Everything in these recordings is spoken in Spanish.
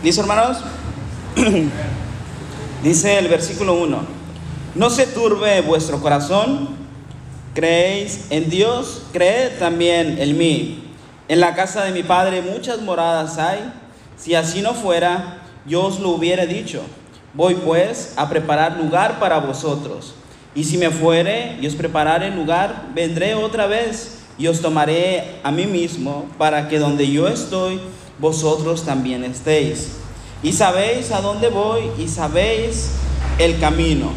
¿Listo, hermanos? Dice el versículo 1. No se turbe vuestro corazón. Creéis en Dios, creed también en mí. En la casa de mi Padre muchas moradas hay. Si así no fuera, yo os lo hubiera dicho. Voy pues a preparar lugar para vosotros. Y si me fuere y os prepararé lugar, vendré otra vez y os tomaré a mí mismo para que donde yo estoy, vosotros también estéis. Y sabéis a dónde voy y sabéis el camino.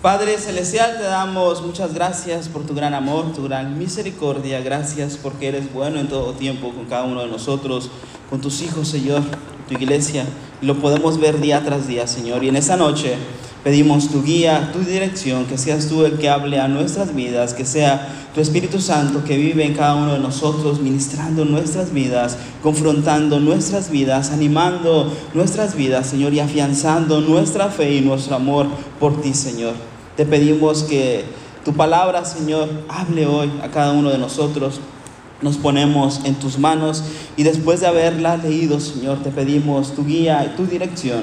Padre Celestial, te damos muchas gracias por tu gran amor, tu gran misericordia. Gracias porque eres bueno en todo tiempo con cada uno de nosotros, con tus hijos, Señor, tu iglesia. Lo podemos ver día tras día, Señor. Y en esa noche pedimos tu guía, tu dirección, que seas tú el que hable a nuestras vidas, que sea tu Espíritu Santo que vive en cada uno de nosotros, ministrando nuestras vidas, confrontando nuestras vidas, animando nuestras vidas, Señor, y afianzando nuestra fe y nuestro amor por ti, Señor. Te pedimos que tu palabra, Señor, hable hoy a cada uno de nosotros. Nos ponemos en tus manos y después de haberla leído, Señor, te pedimos tu guía y tu dirección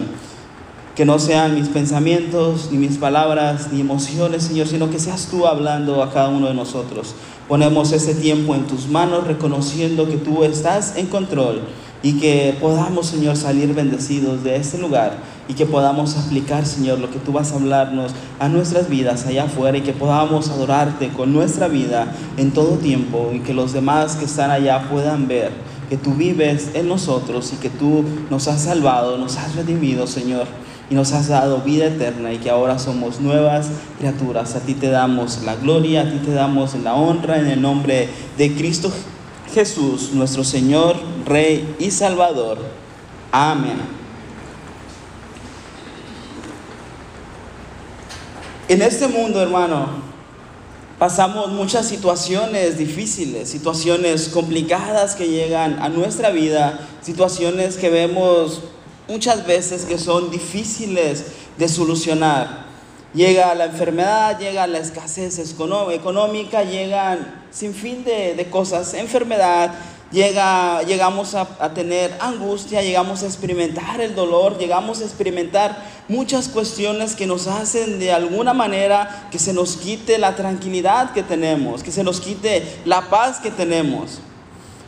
que no sean mis pensamientos, ni mis palabras, ni emociones, Señor, sino que seas tú hablando a cada uno de nosotros. Ponemos ese tiempo en tus manos, reconociendo que tú estás en control y que podamos, Señor, salir bendecidos de este lugar y que podamos aplicar, Señor, lo que tú vas a hablarnos a nuestras vidas allá afuera y que podamos adorarte con nuestra vida en todo tiempo y que los demás que están allá puedan ver que tú vives en nosotros y que tú nos has salvado, nos has redimido, Señor y nos has dado vida eterna y que ahora somos nuevas criaturas. A ti te damos la gloria, a ti te damos la honra en el nombre de Cristo Jesús, nuestro Señor, Rey y Salvador. Amén. En este mundo, hermano, pasamos muchas situaciones difíciles, situaciones complicadas que llegan a nuestra vida, situaciones que vemos muchas veces que son difíciles de solucionar. Llega la enfermedad, llega la escasez económica, llegan sin fin de, cosas, enfermedad, llega, llegamos a, a, tener angustia, llegamos a experimentar el dolor, llegamos a experimentar muchas cuestiones que nos hacen de alguna manera que se nos quite la tranquilidad que tenemos, que se nos quite la paz que tenemos.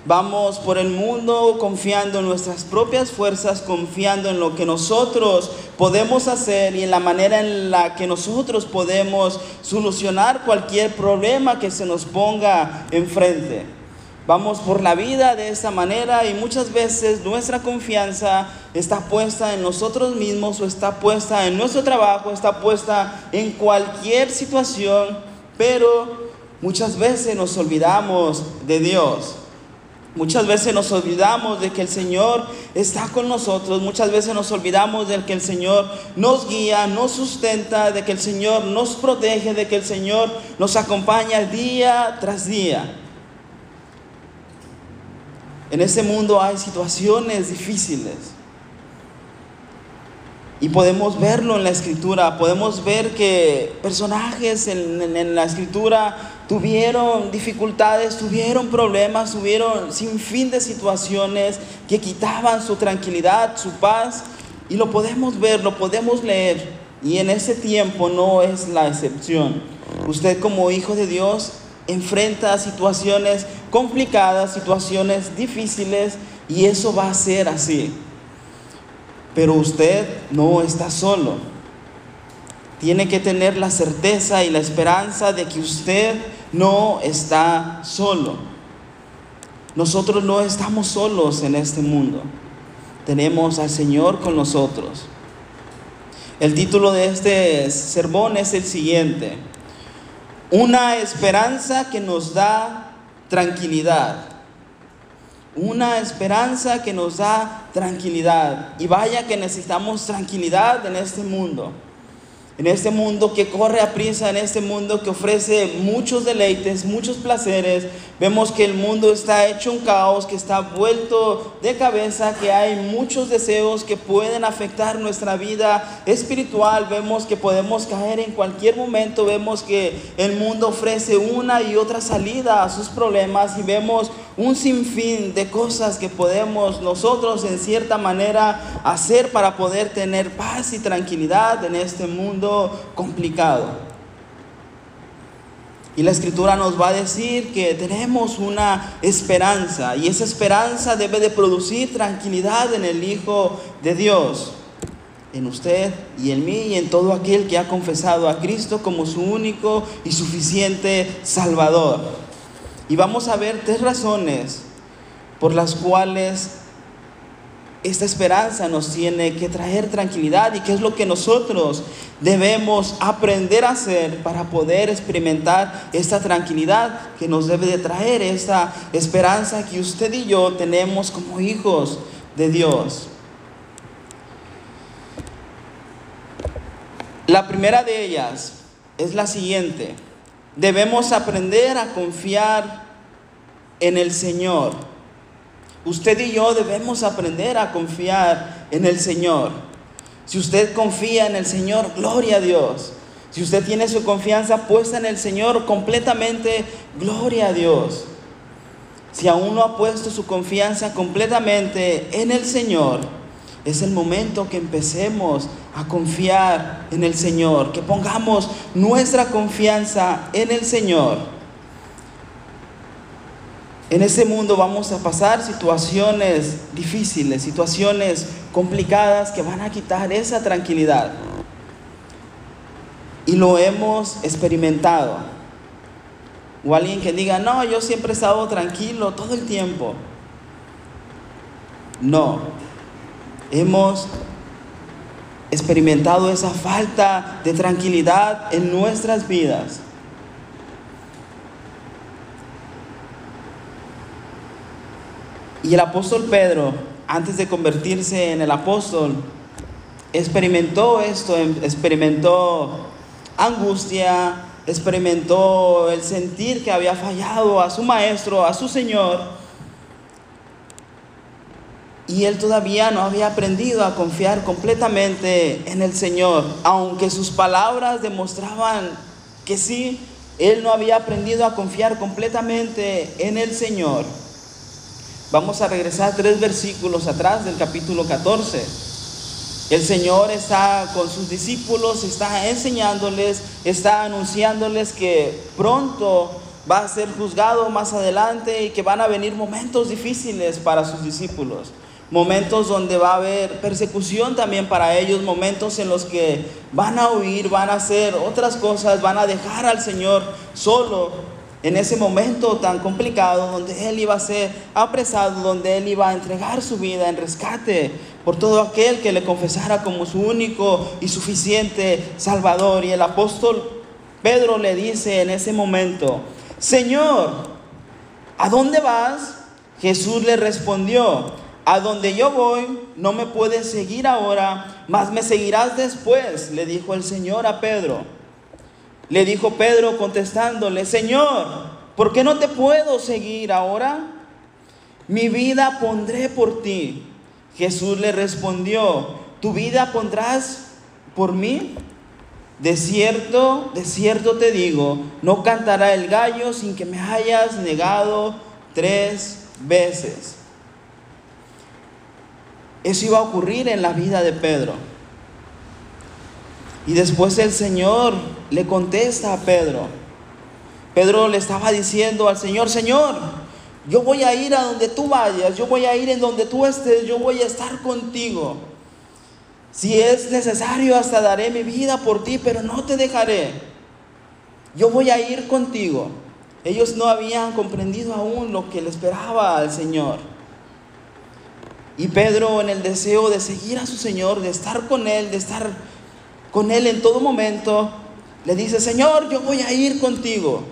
Vamos por el mundo confiando en nuestras propias fuerzas, confiando en lo que nosotros podemos hacer y en la manera en la que nosotros podemos solucionar cualquier problema que se nos ponga enfrente. Vamos por la vida de esa manera y muchas veces nuestra confianza está puesta en nosotros mismos o está puesta en nuestro trabajo, está puesta en cualquier situación, pero muchas veces nos olvidamos de Dios. Muchas veces nos olvidamos de que el Señor está con nosotros, muchas veces nos olvidamos de que el Señor nos guía, nos sustenta, de que el Señor nos protege, de que el Señor nos acompaña día tras día. En este mundo hay situaciones difíciles. Y podemos verlo en la escritura, podemos ver que personajes en, la escritura tuvieron dificultades, tuvieron problemas, tuvieron sin fin de situaciones que quitaban su tranquilidad, su paz. Y lo podemos ver, lo podemos leer. Y en ese tiempo no es la excepción. Usted como hijo de Dios enfrenta situaciones complicadas, situaciones difíciles, y eso va a ser así. Pero usted no está solo. Tiene que tener la certeza y la esperanza de que usted no está solo. Nosotros no estamos solos en este mundo. Tenemos al Señor con nosotros. El título de este sermón es el siguiente. Una esperanza que nos da tranquilidad una esperanza que nos da tranquilidad. Y vaya que necesitamos tranquilidad en este mundo. En este mundo que corre a prisa, en este mundo que ofrece muchos deleites, muchos placeres. Vemos que el mundo está hecho un caos, que está vuelto de cabeza, que hay muchos deseos que pueden afectar nuestra vida espiritual. Vemos que podemos caer en cualquier momento. Vemos que el mundo ofrece una y otra salida a sus problemas y vemos un sinfín de cosas que podemos nosotros en cierta manera hacer para poder tener paz y tranquilidad en este mundo complicado. Y la escritura nos va a decir que tenemos una esperanza y esa esperanza debe de producir tranquilidad en el Hijo de Dios, en usted y en mí y en todo aquel que ha confesado a Cristo como su único y suficiente Salvador. Y vamos a ver tres razones por las cuales esta esperanza nos tiene que traer tranquilidad y qué es lo que nosotros debemos aprender a hacer para poder experimentar esta tranquilidad que nos debe de traer esta esperanza que usted y yo tenemos como hijos de Dios. La primera de ellas es la siguiente. Debemos aprender a confiar en el Señor. Usted y yo debemos aprender a confiar en el Señor. Si usted confía en el Señor, gloria a Dios. Si usted tiene su confianza puesta en el Señor completamente, gloria a Dios. Si aún no ha puesto su confianza completamente en el Señor, es el momento que empecemos a confiar en el Señor, que pongamos nuestra confianza en el Señor. En este mundo vamos a pasar situaciones difíciles, situaciones complicadas que van a quitar esa tranquilidad. Y lo hemos experimentado. O alguien que diga, no, yo siempre he estado tranquilo todo el tiempo. No, hemos experimentado esa falta de tranquilidad en nuestras vidas. Y el apóstol Pedro, antes de convertirse en el apóstol, experimentó esto, experimentó angustia, experimentó el sentir que había fallado a su maestro, a su Señor y él todavía no había aprendido a confiar completamente en el Señor, aunque sus palabras demostraban que sí, él no había aprendido a confiar completamente en el Señor. Vamos a regresar tres versículos atrás del capítulo 14. El Señor está con sus discípulos, está enseñándoles, está anunciándoles que pronto va a ser juzgado más adelante y que van a venir momentos difíciles para sus discípulos momentos donde va a haber persecución también para ellos, momentos en los que van a huir, van a hacer otras cosas, van a dejar al Señor solo en ese momento tan complicado donde Él iba a ser apresado, donde Él iba a entregar su vida en rescate por todo aquel que le confesara como su único y suficiente Salvador. Y el apóstol Pedro le dice en ese momento, Señor, ¿a dónde vas? Jesús le respondió, a donde yo voy no me puedes seguir ahora, mas me seguirás después, le dijo el Señor a Pedro. Le dijo Pedro contestándole, Señor, ¿por qué no te puedo seguir ahora? Mi vida pondré por ti. Jesús le respondió, ¿tu vida pondrás por mí? De cierto, de cierto te digo, no cantará el gallo sin que me hayas negado tres veces. Eso iba a ocurrir en la vida de Pedro. Y después el Señor le contesta a Pedro. Pedro le estaba diciendo al Señor, Señor, yo voy a ir a donde tú vayas, yo voy a ir en donde tú estés, yo voy a estar contigo. Si es necesario, hasta daré mi vida por ti, pero no te dejaré. Yo voy a ir contigo. Ellos no habían comprendido aún lo que le esperaba al Señor. Y Pedro en el deseo de seguir a su Señor, de estar con Él, de estar con Él en todo momento, le dice, Señor, yo voy a ir contigo.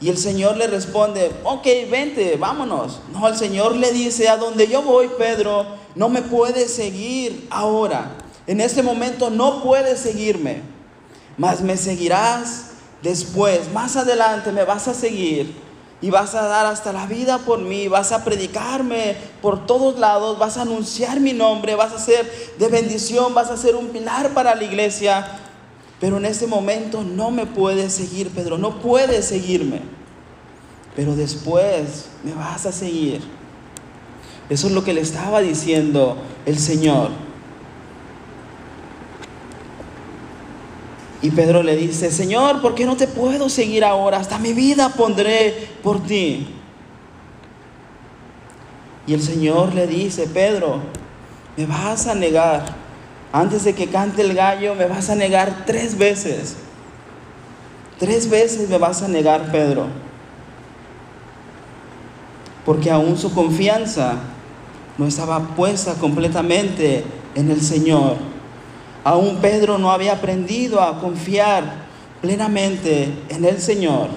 Y el Señor le responde, ok, vente, vámonos. No, el Señor le dice, a donde yo voy, Pedro, no me puedes seguir ahora. En este momento no puedes seguirme, mas me seguirás después, más adelante me vas a seguir y vas a dar hasta la vida por mí, vas a predicarme por todos lados, vas a anunciar mi nombre, vas a ser de bendición, vas a ser un pilar para la iglesia. Pero en este momento no me puedes seguir, Pedro, no puedes seguirme. Pero después me vas a seguir. Eso es lo que le estaba diciendo el Señor. Y Pedro le dice, Señor, ¿por qué no te puedo seguir ahora? Hasta mi vida pondré por ti. Y el Señor le dice, Pedro, me vas a negar. Antes de que cante el gallo, me vas a negar tres veces. Tres veces me vas a negar, Pedro. Porque aún su confianza no estaba puesta completamente en el Señor. Aún Pedro no había aprendido a confiar plenamente en el Señor.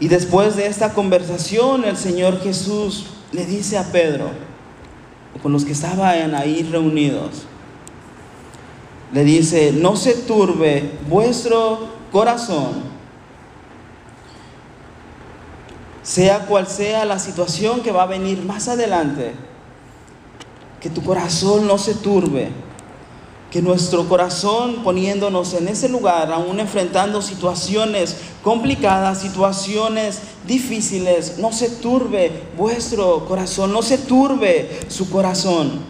Y después de esta conversación, el Señor Jesús le dice a Pedro, con los que estaban ahí reunidos, le dice, no se turbe vuestro corazón, sea cual sea la situación que va a venir más adelante que tu corazón no se turbe, que nuestro corazón poniéndonos en ese lugar, aún enfrentando situaciones complicadas, situaciones difíciles, no se turbe vuestro corazón, no se turbe su corazón.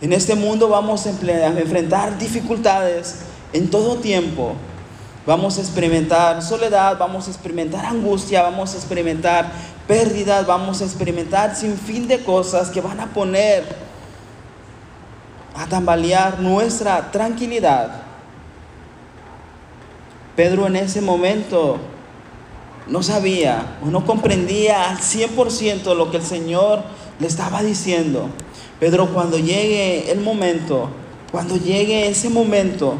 En este mundo vamos a enfrentar dificultades en todo tiempo. Vamos a experimentar soledad, vamos a experimentar angustia, vamos a experimentar pérdidas, vamos a experimentar sin fin de cosas que van a poner a tambalear nuestra tranquilidad. Pedro en ese momento no sabía o no comprendía al 100% lo que el Señor le estaba diciendo. Pedro, cuando llegue el momento, cuando llegue ese momento,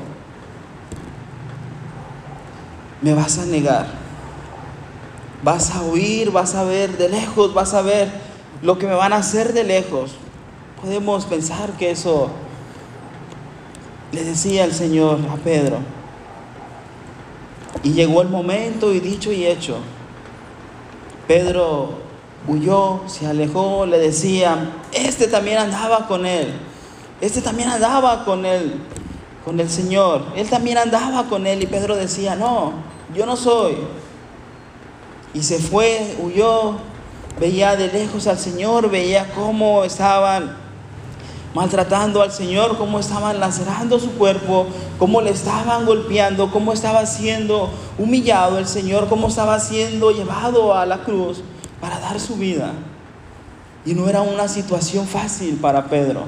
me vas a negar vas a oír, vas a ver de lejos, vas a ver lo que me van a hacer de lejos. Podemos pensar que eso le decía el Señor a Pedro. Y llegó el momento y dicho y hecho. Pedro huyó, se alejó, le decía, este también andaba con él, este también andaba con él, con el Señor, él también andaba con él y Pedro decía, no, yo no soy, y se fue, huyó, veía de lejos al Señor, veía cómo estaban maltratando al Señor, cómo estaban lacerando su cuerpo, cómo le estaban golpeando, cómo estaba siendo humillado el Señor, cómo estaba siendo llevado a la cruz para dar su vida. Y no era una situación fácil para Pedro.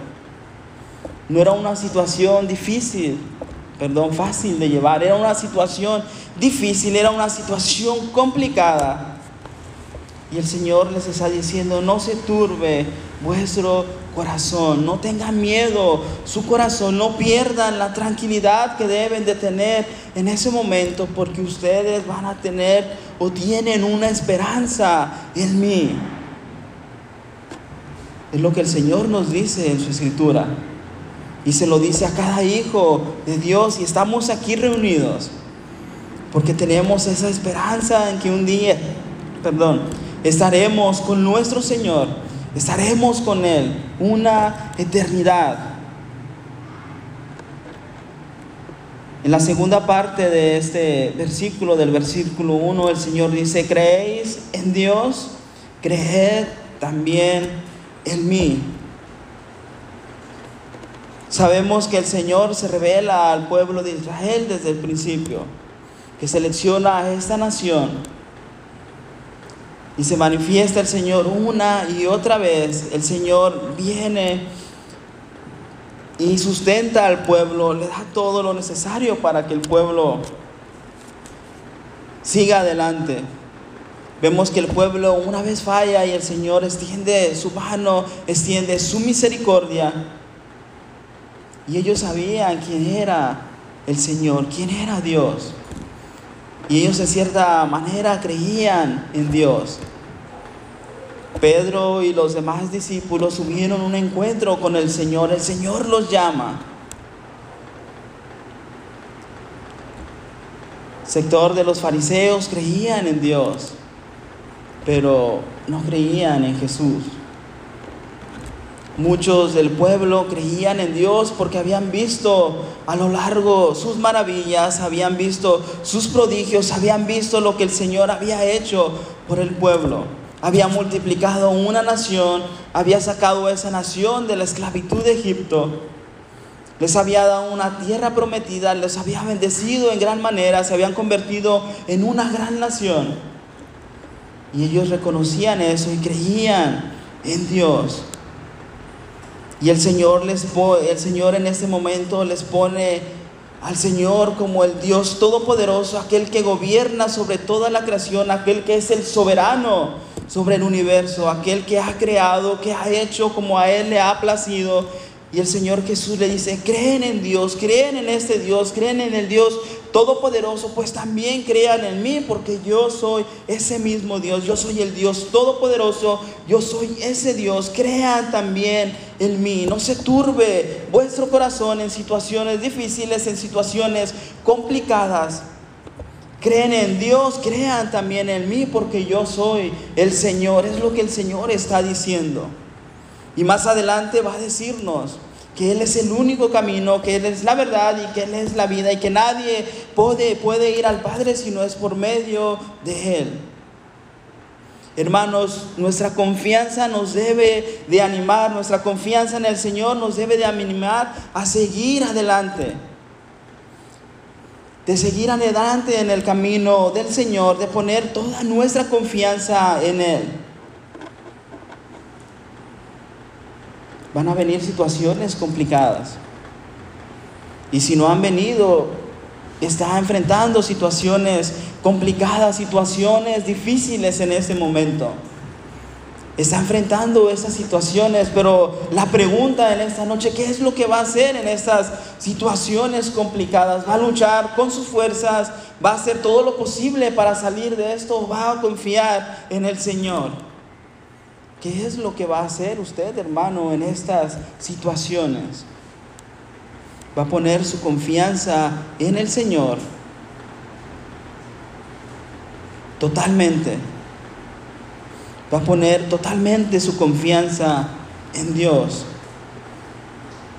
No era una situación difícil, perdón, fácil de llevar. Era una situación difícil, era una situación complicada. Y el Señor les está diciendo, no se turbe vuestro corazón, no tengan miedo su corazón, no pierdan la tranquilidad que deben de tener en ese momento porque ustedes van a tener o tienen una esperanza en mí. Es lo que el Señor nos dice en su escritura. Y se lo dice a cada hijo de Dios y estamos aquí reunidos porque tenemos esa esperanza en que un día, perdón, estaremos con nuestro Señor, estaremos con Él una eternidad. En la segunda parte de este versículo, del versículo 1, el Señor dice, ¿creéis en Dios? Creed también en mí. Sabemos que el Señor se revela al pueblo de Israel desde el principio, que selecciona a esta nación y se manifiesta el Señor una y otra vez. El Señor viene y sustenta al pueblo, le da todo lo necesario para que el pueblo siga adelante. Vemos que el pueblo una vez falla y el Señor extiende su mano, extiende su misericordia y ellos sabían quién era el Señor, quién era Dios. Y ellos de cierta manera creían en Dios. Pedro y los demás discípulos tuvieron un encuentro con el Señor. El Señor los llama. sector de los fariseos creían en Dios, pero no creían en Jesús. Muchos del pueblo creían en Dios porque habían visto a lo largo sus maravillas, habían visto sus prodigios, habían visto lo que el Señor había hecho por el pueblo. Había multiplicado una nación, había sacado a esa nación de la esclavitud de Egipto les había dado una tierra prometida, les había bendecido en gran manera, se habían convertido en una gran nación. Y ellos reconocían eso y creían en Dios. Y el Señor les el Señor en este momento les pone al Señor como el Dios todopoderoso, aquel que gobierna sobre toda la creación, aquel que es el soberano sobre el universo, aquel que ha creado, que ha hecho como a él le ha placido y el Señor Jesús le dice, creen en Dios, creen en este Dios, creen en el Dios Todopoderoso, pues también crean en mí, porque yo soy ese mismo Dios, yo soy el Dios Todopoderoso, yo soy ese Dios, crean también en mí, no se turbe vuestro corazón en situaciones difíciles, en situaciones complicadas. Creen en Dios, crean también en mí, porque yo soy el Señor, es lo que el Señor está diciendo. Y más adelante va a decirnos que Él es el único camino, que Él es la verdad y que Él es la vida y que nadie puede, puede ir al Padre si no es por medio de Él. Hermanos, nuestra confianza nos debe de animar, nuestra confianza en el Señor nos debe de animar a seguir adelante, de seguir adelante en el camino del Señor, de poner toda nuestra confianza en Él. Van a venir situaciones complicadas. Y si no han venido, está enfrentando situaciones complicadas, situaciones difíciles en este momento. Está enfrentando esas situaciones, pero la pregunta en esta noche, ¿qué es lo que va a hacer en estas situaciones complicadas? ¿Va a luchar con sus fuerzas? ¿Va a hacer todo lo posible para salir de esto? ¿Va a confiar en el Señor? ¿Qué es lo que va a hacer usted, hermano, en estas situaciones? Va a poner su confianza en el Señor totalmente. Va a poner totalmente su confianza en Dios,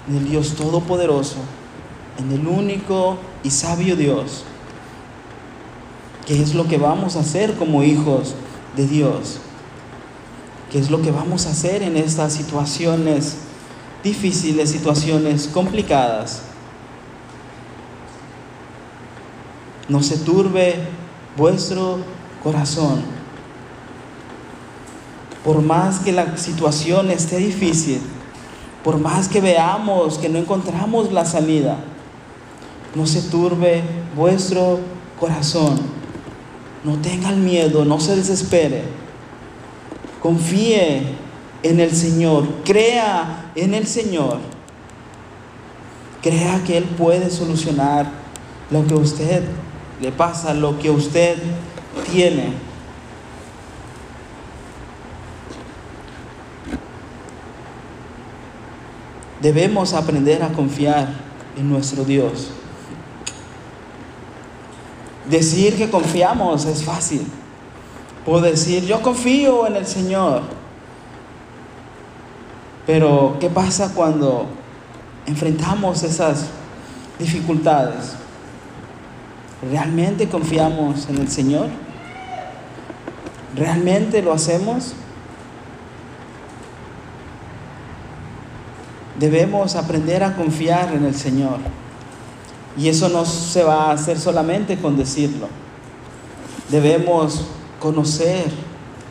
en el Dios Todopoderoso, en el único y sabio Dios. ¿Qué es lo que vamos a hacer como hijos de Dios? Qué es lo que vamos a hacer en estas situaciones difíciles, situaciones complicadas. No se turbe vuestro corazón. Por más que la situación esté difícil, por más que veamos que no encontramos la salida, no se turbe vuestro corazón. No tengan miedo, no se desespere Confíe en el Señor, crea en el Señor. Crea que Él puede solucionar lo que a usted le pasa, lo que usted tiene. Debemos aprender a confiar en nuestro Dios. Decir que confiamos es fácil. Puedo decir, yo confío en el Señor. Pero, ¿qué pasa cuando enfrentamos esas dificultades? ¿Realmente confiamos en el Señor? ¿Realmente lo hacemos? Debemos aprender a confiar en el Señor. Y eso no se va a hacer solamente con decirlo. Debemos conocer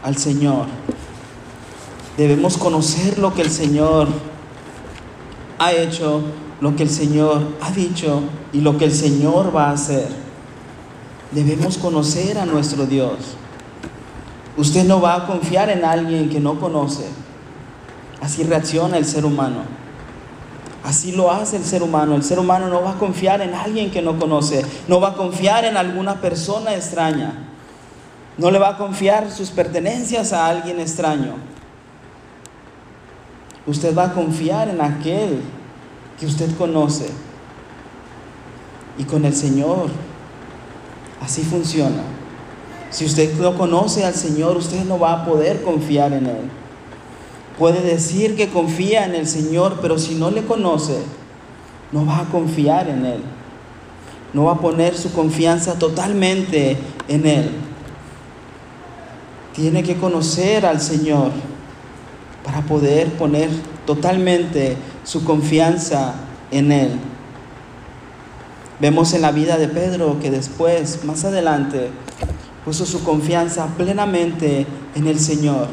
al Señor. Debemos conocer lo que el Señor ha hecho, lo que el Señor ha dicho y lo que el Señor va a hacer. Debemos conocer a nuestro Dios. Usted no va a confiar en alguien que no conoce. Así reacciona el ser humano. Así lo hace el ser humano. El ser humano no va a confiar en alguien que no conoce. No va a confiar en alguna persona extraña. No le va a confiar sus pertenencias a alguien extraño. Usted va a confiar en aquel que usted conoce. Y con el Señor, así funciona. Si usted no conoce al Señor, usted no va a poder confiar en Él. Puede decir que confía en el Señor, pero si no le conoce, no va a confiar en Él. No va a poner su confianza totalmente en Él. Tiene que conocer al Señor para poder poner totalmente su confianza en Él. Vemos en la vida de Pedro que después, más adelante, puso su confianza plenamente en el Señor.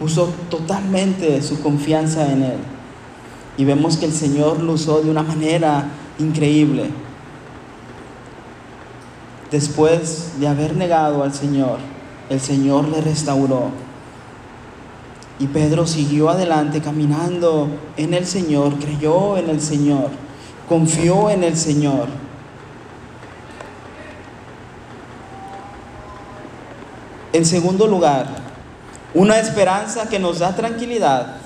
Puso totalmente su confianza en Él. Y vemos que el Señor lo usó de una manera increíble. Después de haber negado al Señor, el Señor le restauró. Y Pedro siguió adelante caminando en el Señor, creyó en el Señor, confió en el Señor. En segundo lugar, una esperanza que nos da tranquilidad.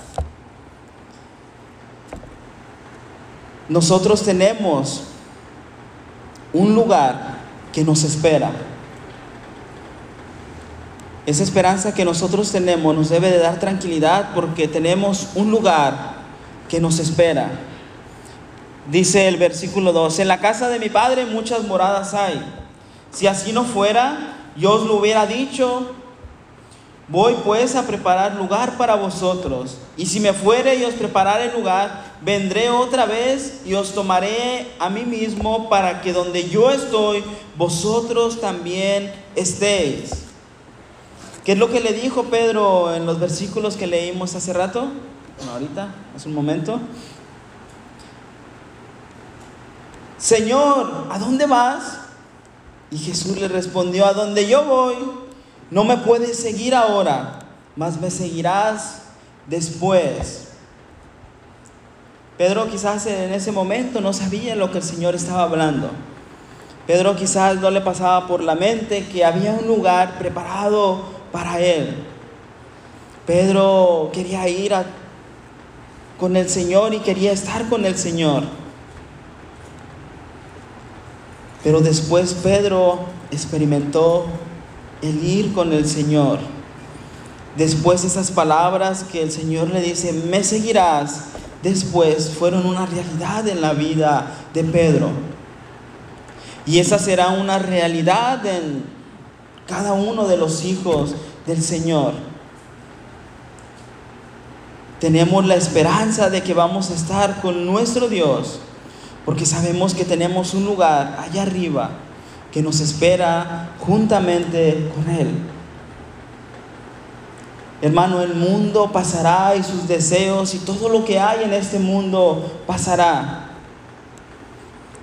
Nosotros tenemos un lugar que nos espera. Esa esperanza que nosotros tenemos nos debe de dar tranquilidad porque tenemos un lugar que nos espera. Dice el versículo 2, en la casa de mi padre muchas moradas hay. Si así no fuera, yo os lo hubiera dicho. Voy pues a preparar lugar para vosotros. Y si me fuere y os prepararé lugar, vendré otra vez y os tomaré a mí mismo para que donde yo estoy, vosotros también estéis. ¿Qué es lo que le dijo Pedro en los versículos que leímos hace rato? Bueno, ahorita, hace un momento. Señor, ¿a dónde vas? Y Jesús le respondió, a donde yo voy, no me puedes seguir ahora, mas me seguirás después. Pedro quizás en ese momento no sabía lo que el Señor estaba hablando. Pedro quizás no le pasaba por la mente que había un lugar preparado para él. Pedro quería ir con el Señor y quería estar con el Señor. Pero después Pedro experimentó el ir con el Señor. Después esas palabras que el Señor le dice, me seguirás, después fueron una realidad en la vida de Pedro. Y esa será una realidad en cada uno de los hijos del Señor. Tenemos la esperanza de que vamos a estar con nuestro Dios, porque sabemos que tenemos un lugar allá arriba que nos espera juntamente con Él. Hermano, el mundo pasará y sus deseos y todo lo que hay en este mundo pasará.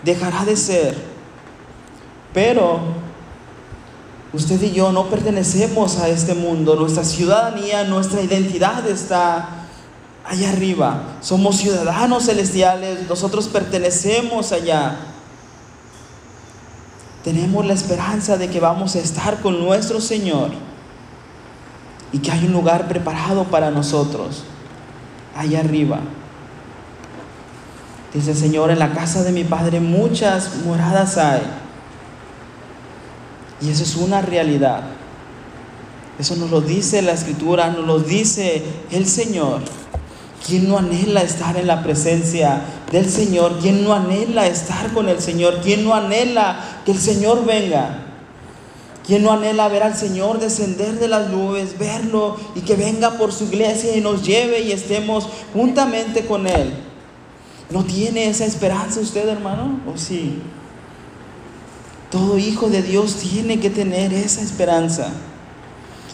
Dejará de ser. Pero Usted y yo no pertenecemos a este mundo. Nuestra ciudadanía, nuestra identidad está allá arriba. Somos ciudadanos celestiales. Nosotros pertenecemos allá. Tenemos la esperanza de que vamos a estar con nuestro Señor y que hay un lugar preparado para nosotros allá arriba. Dice el Señor, en la casa de mi Padre muchas moradas hay. Y eso es una realidad. Eso nos lo dice la escritura, nos lo dice el Señor. ¿Quién no anhela estar en la presencia del Señor? ¿Quién no anhela estar con el Señor? ¿Quién no anhela que el Señor venga? ¿Quién no anhela ver al Señor descender de las nubes, verlo y que venga por su iglesia y nos lleve y estemos juntamente con Él? ¿No tiene esa esperanza usted, hermano? ¿O sí? Todo hijo de Dios tiene que tener esa esperanza.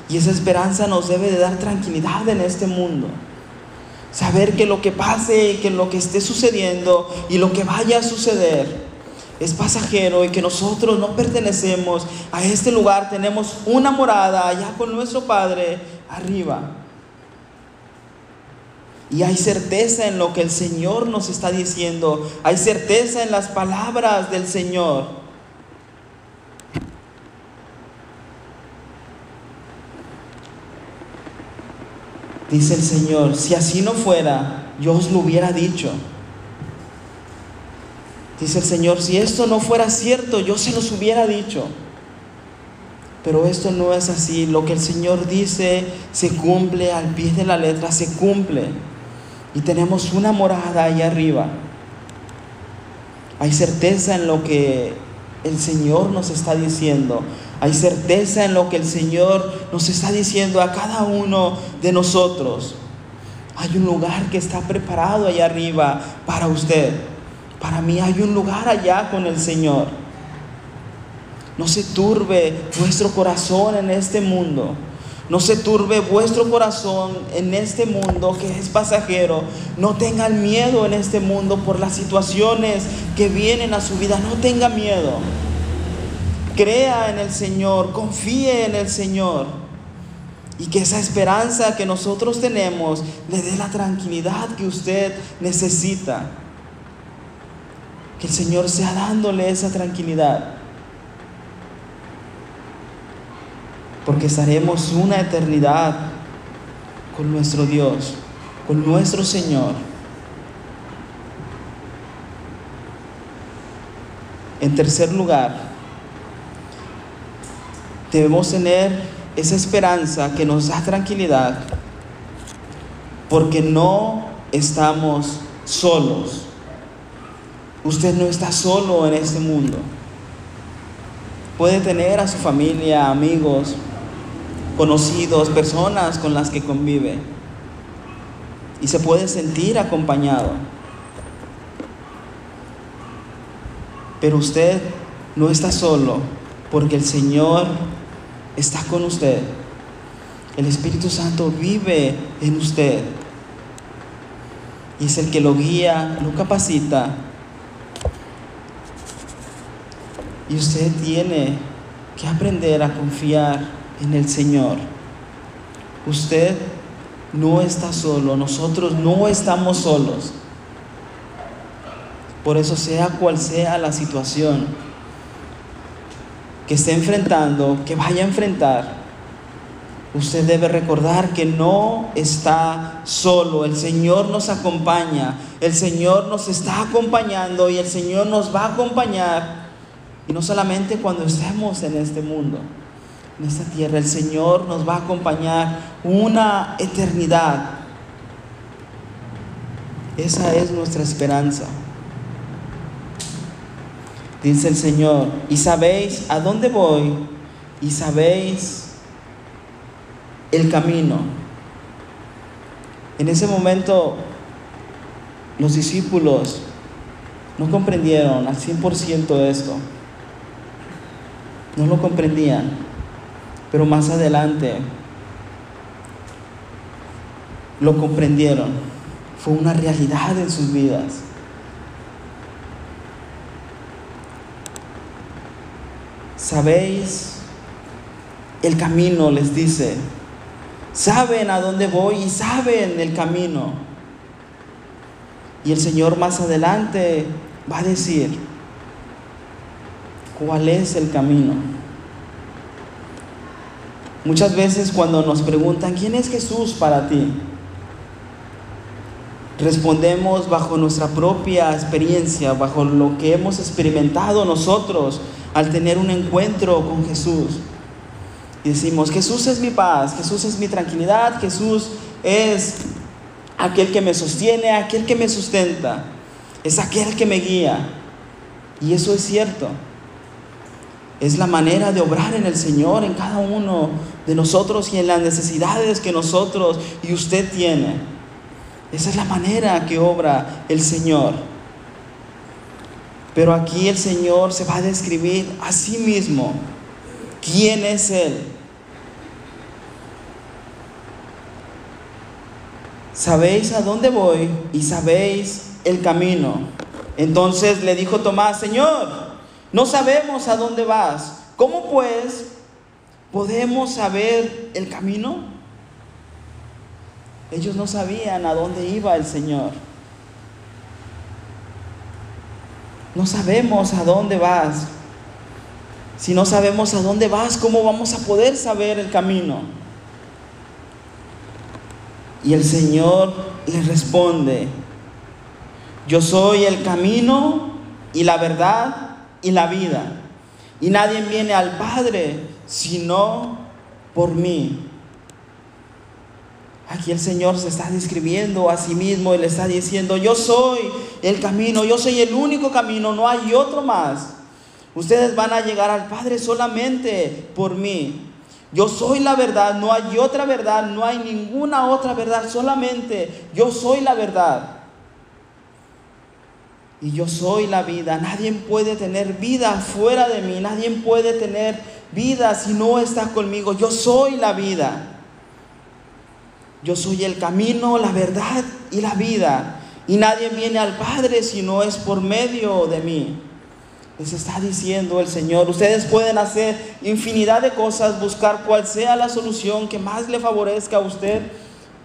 Y esa esperanza nos debe de dar tranquilidad en este mundo. Saber que lo que pase, que lo que esté sucediendo y lo que vaya a suceder es pasajero y que nosotros no pertenecemos a este lugar. Tenemos una morada allá con nuestro Padre arriba. Y hay certeza en lo que el Señor nos está diciendo. Hay certeza en las palabras del Señor. Dice el Señor, si así no fuera, yo os lo hubiera dicho. Dice el Señor, si esto no fuera cierto, yo se los hubiera dicho. Pero esto no es así. Lo que el Señor dice se cumple al pie de la letra, se cumple. Y tenemos una morada ahí arriba. Hay certeza en lo que el Señor nos está diciendo. Hay certeza en lo que el Señor nos está diciendo a cada uno de nosotros. Hay un lugar que está preparado allá arriba para usted. Para mí hay un lugar allá con el Señor. No se turbe vuestro corazón en este mundo. No se turbe vuestro corazón en este mundo que es pasajero. No tengan miedo en este mundo por las situaciones que vienen a su vida. No tenga miedo. Crea en el Señor, confíe en el Señor. Y que esa esperanza que nosotros tenemos le dé la tranquilidad que usted necesita. Que el Señor sea dándole esa tranquilidad. Porque estaremos una eternidad con nuestro Dios, con nuestro Señor. En tercer lugar, debemos tener esa esperanza que nos da tranquilidad porque no estamos solos. Usted no está solo en este mundo. Puede tener a su familia, amigos, conocidos, personas con las que convive. Y se puede sentir acompañado. Pero usted no está solo porque el Señor está con usted. El Espíritu Santo vive en usted. Y es el que lo guía, lo capacita. Y usted tiene que aprender a confiar en el Señor. Usted no está solo, nosotros no estamos solos. Por eso sea cual sea la situación que esté enfrentando, que vaya a enfrentar, usted debe recordar que no está solo, el Señor nos acompaña, el Señor nos está acompañando y el Señor nos va a acompañar. Y no solamente cuando estemos en este mundo, en esta tierra. El Señor nos va a acompañar una eternidad. Esa es nuestra esperanza. Dice el Señor, y sabéis a dónde voy, y sabéis el camino. En ese momento los discípulos no comprendieron al 100% esto. No lo comprendían. Pero más adelante lo comprendieron. Fue una realidad en sus vidas. Sabéis el camino, les dice. Saben a dónde voy y saben el camino. Y el Señor más adelante va a decir cuál es el camino. Muchas veces cuando nos preguntan, ¿quién es Jesús para ti? Respondemos bajo nuestra propia experiencia, bajo lo que hemos experimentado nosotros al tener un encuentro con Jesús. Y decimos, Jesús es mi paz, Jesús es mi tranquilidad, Jesús es aquel que me sostiene, aquel que me sustenta, es aquel que me guía. Y eso es cierto. Es la manera de obrar en el Señor, en cada uno de nosotros y en las necesidades que nosotros y usted tiene. Esa es la manera que obra el Señor. Pero aquí el Señor se va a describir a sí mismo. ¿Quién es Él? Sabéis a dónde voy y sabéis el camino. Entonces le dijo Tomás, Señor, no sabemos a dónde vas. ¿Cómo pues podemos saber el camino? Ellos no sabían a dónde iba el Señor. No sabemos a dónde vas. Si no sabemos a dónde vas, ¿cómo vamos a poder saber el camino? Y el Señor le responde, yo soy el camino y la verdad y la vida. Y nadie viene al Padre sino por mí. Aquí el Señor se está describiendo a sí mismo y le está diciendo, yo soy el camino, yo soy el único camino, no hay otro más. Ustedes van a llegar al Padre solamente por mí. Yo soy la verdad, no hay otra verdad, no hay ninguna otra verdad, solamente yo soy la verdad. Y yo soy la vida. Nadie puede tener vida fuera de mí, nadie puede tener vida si no está conmigo. Yo soy la vida. Yo soy el camino, la verdad y la vida. Y nadie viene al Padre si no es por medio de mí. Les está diciendo el Señor, ustedes pueden hacer infinidad de cosas, buscar cuál sea la solución que más le favorezca a usted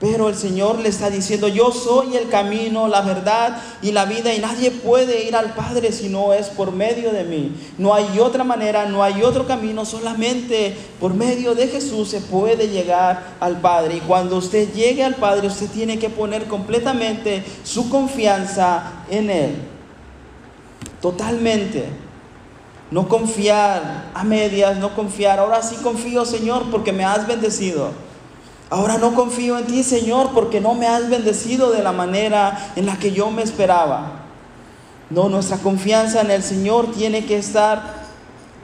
pero el Señor le está diciendo, yo soy el camino, la verdad y la vida y nadie puede ir al Padre si no es por medio de mí. No hay otra manera, no hay otro camino, solamente por medio de Jesús se puede llegar al Padre. Y cuando usted llegue al Padre, usted tiene que poner completamente su confianza en Él. Totalmente. No confiar a medias, no confiar. Ahora sí confío, Señor, porque me has bendecido. Ahora no confío en ti, Señor, porque no me has bendecido de la manera en la que yo me esperaba. No, nuestra confianza en el Señor tiene que estar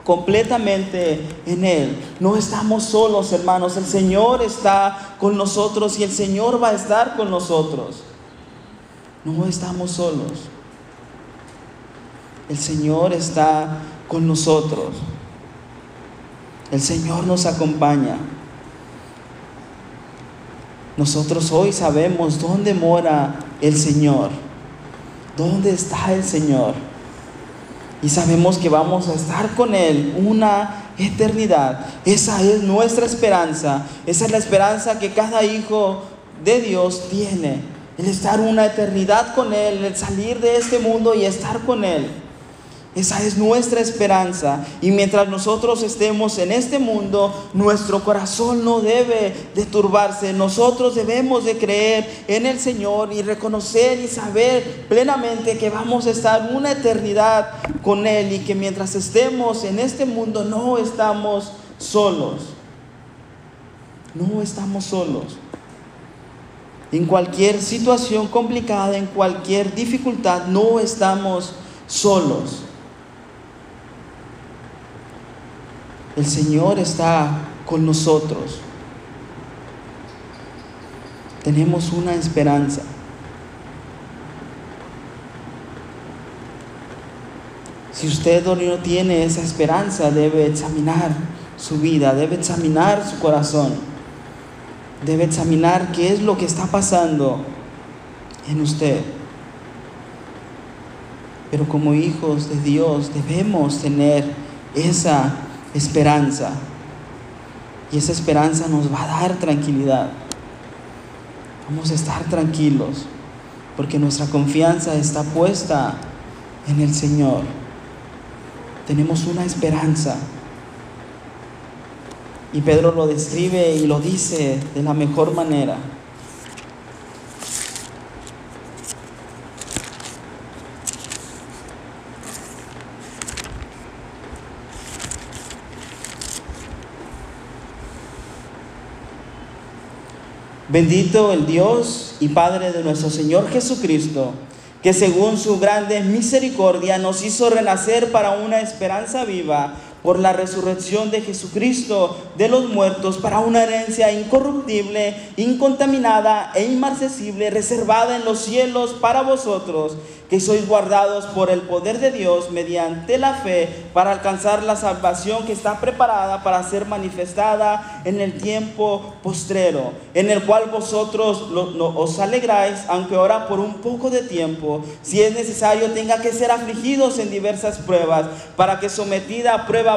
completamente en Él. No estamos solos, hermanos. El Señor está con nosotros y el Señor va a estar con nosotros. No estamos solos. El Señor está con nosotros. El Señor nos acompaña. Nosotros hoy sabemos dónde mora el Señor, dónde está el Señor. Y sabemos que vamos a estar con Él una eternidad. Esa es nuestra esperanza. Esa es la esperanza que cada hijo de Dios tiene. El estar una eternidad con Él, el salir de este mundo y estar con Él. Esa es nuestra esperanza. Y mientras nosotros estemos en este mundo, nuestro corazón no debe de turbarse. Nosotros debemos de creer en el Señor y reconocer y saber plenamente que vamos a estar una eternidad con Él y que mientras estemos en este mundo no estamos solos. No estamos solos. En cualquier situación complicada, en cualquier dificultad, no estamos solos. El Señor está con nosotros. Tenemos una esperanza. Si usted no tiene esa esperanza, debe examinar su vida, debe examinar su corazón, debe examinar qué es lo que está pasando en usted. Pero como hijos de Dios debemos tener esa esperanza. Y esa esperanza nos va a dar tranquilidad. Vamos a estar tranquilos porque nuestra confianza está puesta en el Señor. Tenemos una esperanza. Y Pedro lo describe y lo dice de la mejor manera. Bendito el Dios y Padre de nuestro Señor Jesucristo, que según su grande misericordia nos hizo renacer para una esperanza viva por la resurrección de Jesucristo de los muertos para una herencia incorruptible, incontaminada e inmarcesible, reservada en los cielos para vosotros, que sois guardados por el poder de Dios mediante la fe para alcanzar la salvación que está preparada para ser manifestada en el tiempo postrero, en el cual vosotros os alegráis, aunque ahora por un poco de tiempo, si es necesario, tenga que ser afligidos en diversas pruebas, para que sometida a prueba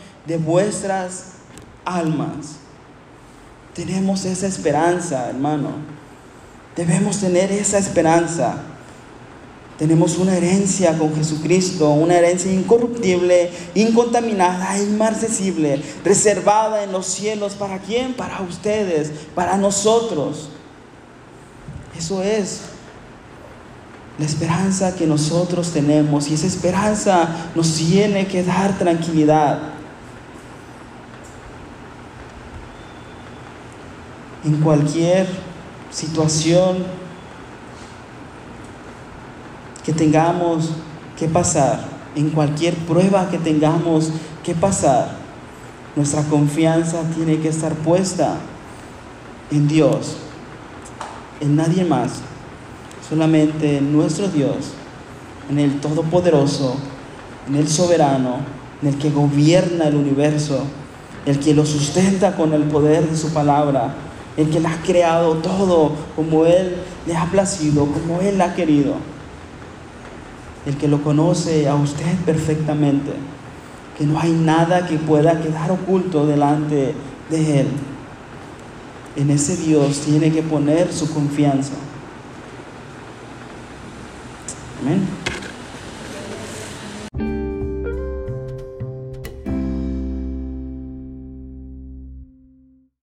de vuestras almas. Tenemos esa esperanza, hermano. Debemos tener esa esperanza. Tenemos una herencia con Jesucristo, una herencia incorruptible, incontaminada, inmarcesible, reservada en los cielos. ¿Para quién? Para ustedes, para nosotros. Eso es la esperanza que nosotros tenemos y esa esperanza nos tiene que dar tranquilidad. En cualquier situación que tengamos que pasar, en cualquier prueba que tengamos que pasar, nuestra confianza tiene que estar puesta en Dios, en nadie más, solamente en nuestro Dios, en el Todopoderoso, en el Soberano, en el que gobierna el universo, el que lo sustenta con el poder de su palabra, el que lo ha creado todo como Él le ha placido, como Él ha querido el que lo conoce a usted perfectamente, que no hay nada que pueda quedar oculto delante de Él. En ese Dios tiene que poner su confianza. Amén.